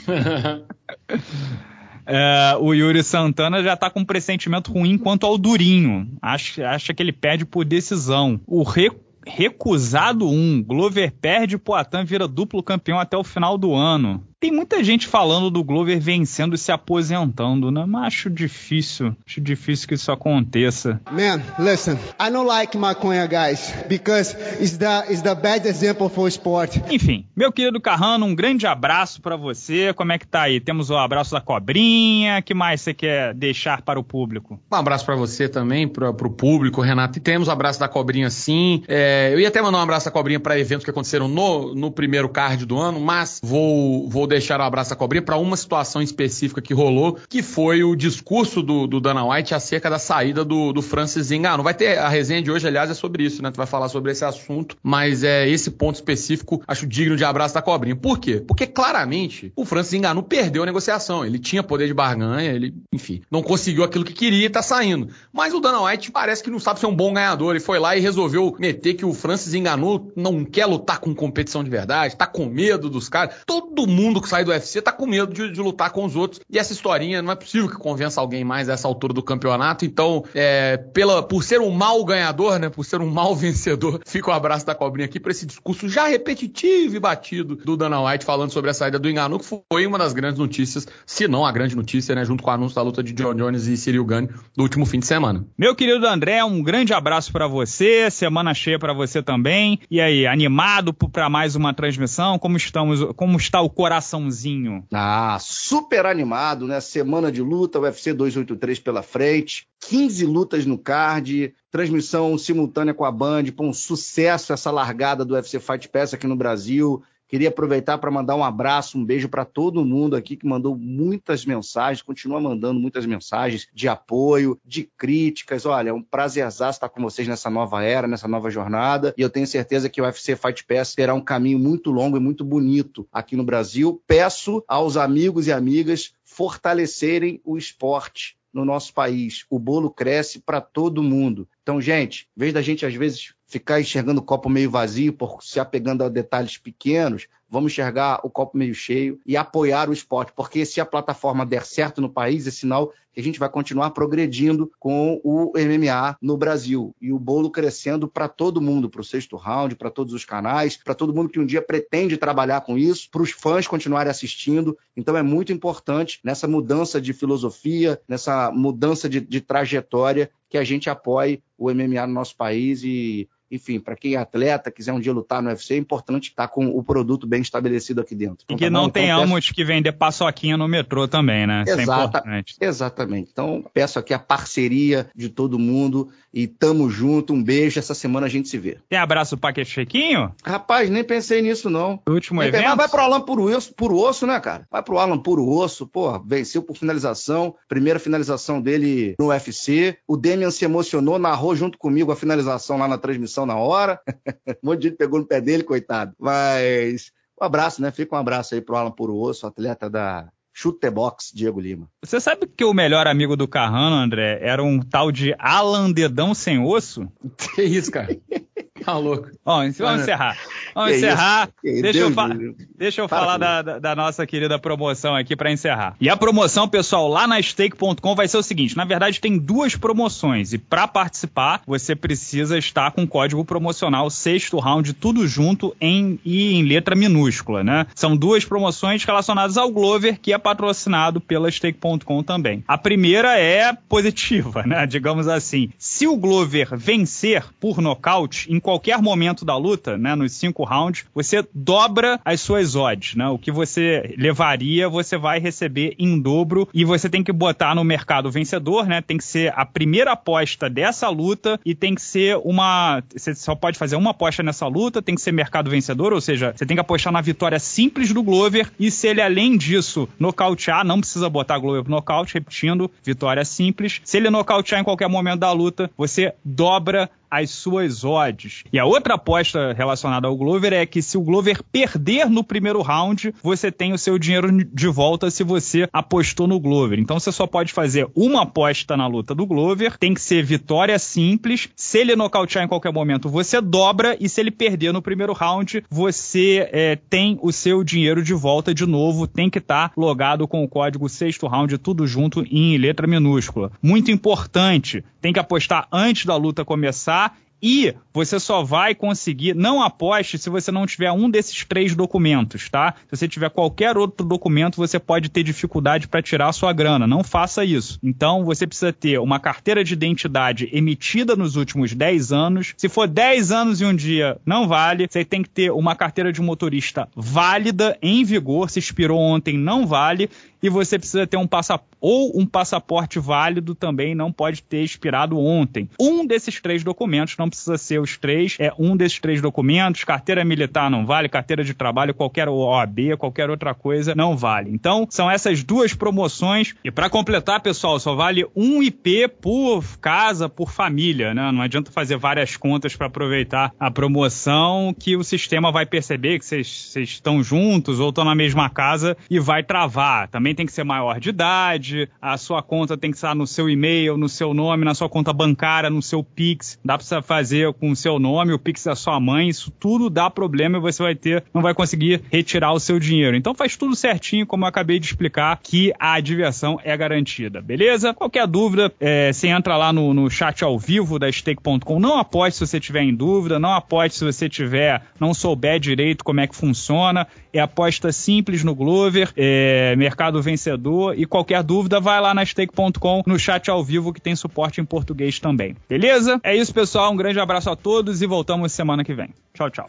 Speaker 1: É, o Yuri Santana já tá com um pressentimento ruim quanto ao Durinho. Acha, acha que ele pede por decisão. O Re recusado um. Glover perde, Poitin vira duplo campeão até o final do ano. Tem muita gente falando do Glover vencendo e se aposentando, né? Mas acho difícil, acho difícil que isso aconteça.
Speaker 5: Man, listen, I don't like maconha, guys, because it's the, it's the bad example for sport.
Speaker 1: Enfim, meu querido Carrano, um grande abraço para você. Como é que tá aí? Temos o abraço da cobrinha. que mais você quer deixar para o público?
Speaker 3: Um abraço para você também, para o público, Renato. E temos o abraço da cobrinha, sim. É, eu ia até mandar um abraço da cobrinha para eventos que aconteceram no, no primeiro card do ano, mas vou, vou deixar o abraço da cobrinha para uma situação específica que rolou, que foi o discurso do, do Dana White acerca da saída do, do Francis Ngannou. Vai ter a resenha de hoje, aliás, é sobre isso, né? Tu vai falar sobre esse assunto, mas é esse ponto específico acho digno de abraço da cobrinha. Por quê? Porque claramente o Francis Ngannou perdeu a negociação. Ele tinha poder de barganha, ele, enfim, não conseguiu aquilo que queria e tá saindo. Mas o Dana White parece que não sabe ser um bom ganhador. Ele foi lá e resolveu meter que o Francis Ngannou não quer lutar com competição de verdade, tá com medo dos caras. Todo mundo que sai do UFC tá com medo de, de, lutar com os outros. E essa historinha não é possível que convença alguém mais a essa altura do campeonato. Então, é, pela, por ser um mau ganhador, né? Por ser um mau vencedor, fica o um abraço da cobrinha aqui para esse discurso já repetitivo e batido do Dana White falando sobre a saída do Enganu, que foi uma das grandes notícias, se não a grande notícia, né? Junto com o anúncio da luta de John Jones e Cyril Gane do último fim de semana.
Speaker 1: Meu querido André, um grande abraço para você, semana cheia para você também. E aí, animado para mais uma transmissão? Como estamos? Como está o coraçãozinho?
Speaker 2: Ah, super animado, né? Semana de luta, UFC 283 pela frente, 15 lutas no card, transmissão simultânea com a Band, com um sucesso essa largada do UFC Fight Pass aqui no Brasil. Queria aproveitar para mandar um abraço, um beijo para todo mundo aqui que mandou muitas mensagens, continua mandando muitas mensagens de apoio, de críticas. Olha, é um prazerzaço estar com vocês nessa nova era, nessa nova jornada. E eu tenho certeza que o UFC Fight Pass terá um caminho muito longo e muito bonito aqui no Brasil. Peço aos amigos e amigas fortalecerem o esporte no nosso país. O bolo cresce para todo mundo. Então, gente, em vez da gente às vezes ficar enxergando o copo meio vazio, por se apegando a detalhes pequenos, vamos enxergar o copo meio cheio e apoiar o esporte, porque se a plataforma der certo no país, é sinal que a gente vai continuar progredindo com o MMA no Brasil e o bolo crescendo para todo mundo, para o sexto round, para todos os canais, para todo mundo que um dia pretende trabalhar com isso, para os fãs continuarem assistindo. Então é muito importante nessa mudança de filosofia, nessa mudança de, de trajetória que a gente apoie o MMA no nosso país e enfim, para quem é atleta, quiser um dia lutar no UFC, é importante estar com o produto bem estabelecido aqui dentro.
Speaker 1: Então, e que tá não então, tenhamos peço... que vender paçoquinha no metrô também, né?
Speaker 2: Exata, Isso é importante. Exatamente. Então, peço aqui a parceria de todo mundo e tamo junto. Um beijo. Essa semana a gente se vê.
Speaker 1: Tem abraço para Chequinho?
Speaker 2: Rapaz, nem pensei nisso, não.
Speaker 1: O último nem evento?
Speaker 2: Mas vai pro Alan Puro Osso, osso, né, cara? Vai pro Alan Puro Osso. Pô, venceu por finalização. Primeira finalização dele no UFC. O Demian se emocionou, narrou junto comigo a finalização lá na transmissão na hora. um monte de gente pegou no pé dele, coitado. Mas um abraço, né? Fica um abraço aí pro Alan Puro Osso, atleta da Chutebox Diego Lima.
Speaker 1: Você sabe que o melhor amigo do Carrano, André, era um tal de Alan Dedão Sem Osso?
Speaker 3: Que isso, cara? Tá louco.
Speaker 1: Bom, vamos encerrar. Vamos que encerrar. Deixa eu, deixa eu, falar da, da, nossa querida promoção aqui para encerrar. E a promoção, pessoal, lá na stake.com vai ser o seguinte: na verdade, tem duas promoções. E para participar, você precisa estar com o código promocional sexto round, tudo junto em, e em letra minúscula, né? São duas promoções relacionadas ao Glover, que é patrocinado pela stake.com também. A primeira é positiva, né? Digamos assim. Se o Glover vencer por nocaute em qualquer momento da luta, né, nos cinco rounds, você dobra as suas odds, né? O que você levaria, você vai receber em dobro e você tem que botar no mercado vencedor, né? Tem que ser a primeira aposta dessa luta e tem que ser uma, você só pode fazer uma aposta nessa luta, tem que ser mercado vencedor, ou seja, você tem que apostar na vitória simples do Glover e se ele além disso nocautear, não precisa botar Glover pro nocaute, repetindo, vitória simples. Se ele nocautear em qualquer momento da luta, você dobra as suas odds. E a outra aposta relacionada ao Glover é que se o Glover perder no primeiro round, você tem o seu dinheiro de volta se você apostou no Glover. Então você só pode fazer uma aposta na luta do Glover, tem que ser vitória simples. Se ele nocautear em qualquer momento, você dobra, e se ele perder no primeiro round, você é, tem o seu dinheiro de volta de novo, tem que estar tá logado com o código sexto round, tudo junto em letra minúscula. Muito importante, tem que apostar antes da luta começar e você só vai conseguir, não aposte se você não tiver um desses três documentos, tá? Se você tiver qualquer outro documento, você pode ter dificuldade para tirar a sua grana. Não faça isso. Então, você precisa ter uma carteira de identidade emitida nos últimos 10 anos. Se for 10 anos e um dia, não vale. Você tem que ter uma carteira de motorista válida, em vigor. Se expirou ontem, não vale e você precisa ter um passaporte ou um passaporte válido também não pode ter expirado ontem. Um desses três documentos, não precisa ser os três, é um desses três documentos. Carteira militar não vale, carteira de trabalho, qualquer OAB, qualquer outra coisa não vale. Então, são essas duas promoções. E para completar, pessoal, só vale um IP por casa, por família, né? Não adianta fazer várias contas para aproveitar a promoção que o sistema vai perceber que vocês estão juntos ou estão na mesma casa e vai travar. Também também tem que ser maior de idade, a sua conta tem que estar no seu e-mail, no seu nome, na sua conta bancária, no seu Pix. Dá pra você fazer com o seu nome, o Pix da sua mãe, isso tudo dá problema e você vai ter, não vai conseguir retirar o seu dinheiro. Então faz tudo certinho, como eu acabei de explicar, que a diversão é garantida, beleza? Qualquer dúvida, é, você entra lá no, no chat ao vivo da stake.com. Não aposte se você tiver em dúvida, não aposte se você tiver, não souber direito como é que funciona. É aposta simples no Glover, é, mercado vencedor. E qualquer dúvida, vai lá na stake.com no chat ao vivo que tem suporte em português também. Beleza? É isso, pessoal. Um grande abraço a todos e voltamos semana que vem. Tchau, tchau.